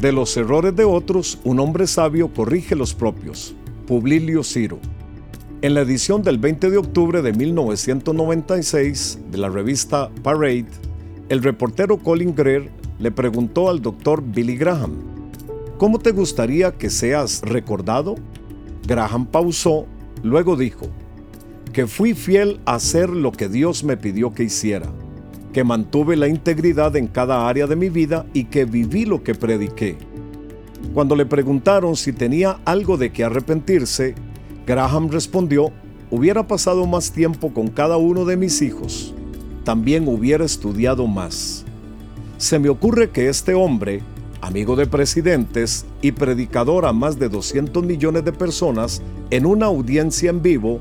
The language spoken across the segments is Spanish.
De los errores de otros, un hombre sabio corrige los propios. Publilio Ciro. En la edición del 20 de octubre de 1996 de la revista Parade, el reportero Colin Greer le preguntó al doctor Billy Graham, ¿Cómo te gustaría que seas recordado? Graham pausó, luego dijo, que fui fiel a hacer lo que Dios me pidió que hiciera que mantuve la integridad en cada área de mi vida y que viví lo que prediqué. Cuando le preguntaron si tenía algo de que arrepentirse, Graham respondió, hubiera pasado más tiempo con cada uno de mis hijos, también hubiera estudiado más. Se me ocurre que este hombre, amigo de presidentes y predicador a más de 200 millones de personas en una audiencia en vivo,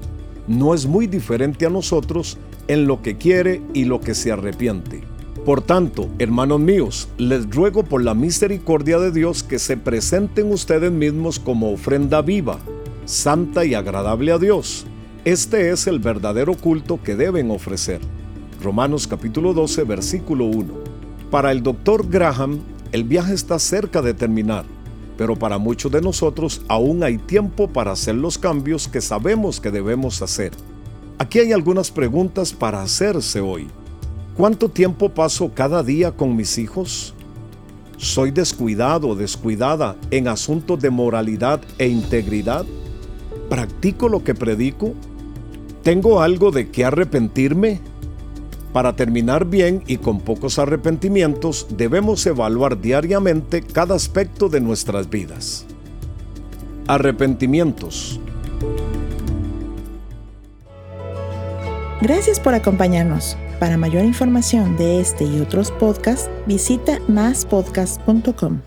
no es muy diferente a nosotros en lo que quiere y lo que se arrepiente. Por tanto, hermanos míos, les ruego por la misericordia de Dios que se presenten ustedes mismos como ofrenda viva, santa y agradable a Dios. Este es el verdadero culto que deben ofrecer. Romanos capítulo 12, versículo 1. Para el doctor Graham, el viaje está cerca de terminar, pero para muchos de nosotros aún hay tiempo para hacer los cambios que sabemos que debemos hacer. Aquí hay algunas preguntas para hacerse hoy. ¿Cuánto tiempo paso cada día con mis hijos? ¿Soy descuidado o descuidada en asuntos de moralidad e integridad? ¿Practico lo que predico? ¿Tengo algo de qué arrepentirme? Para terminar bien y con pocos arrepentimientos, debemos evaluar diariamente cada aspecto de nuestras vidas. Arrepentimientos. Gracias por acompañarnos. Para mayor información de este y otros podcasts, visita maspodcast.com.